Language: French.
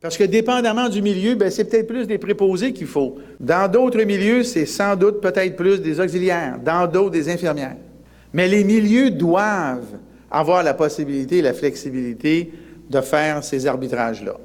Parce que dépendamment du milieu, ben, c'est peut-être plus des préposés qu'il faut. Dans d'autres milieux, c'est sans doute peut-être plus des auxiliaires, dans d'autres des infirmières. Mais les milieux doivent avoir la possibilité, et la flexibilité de faire ces arbitrages-là.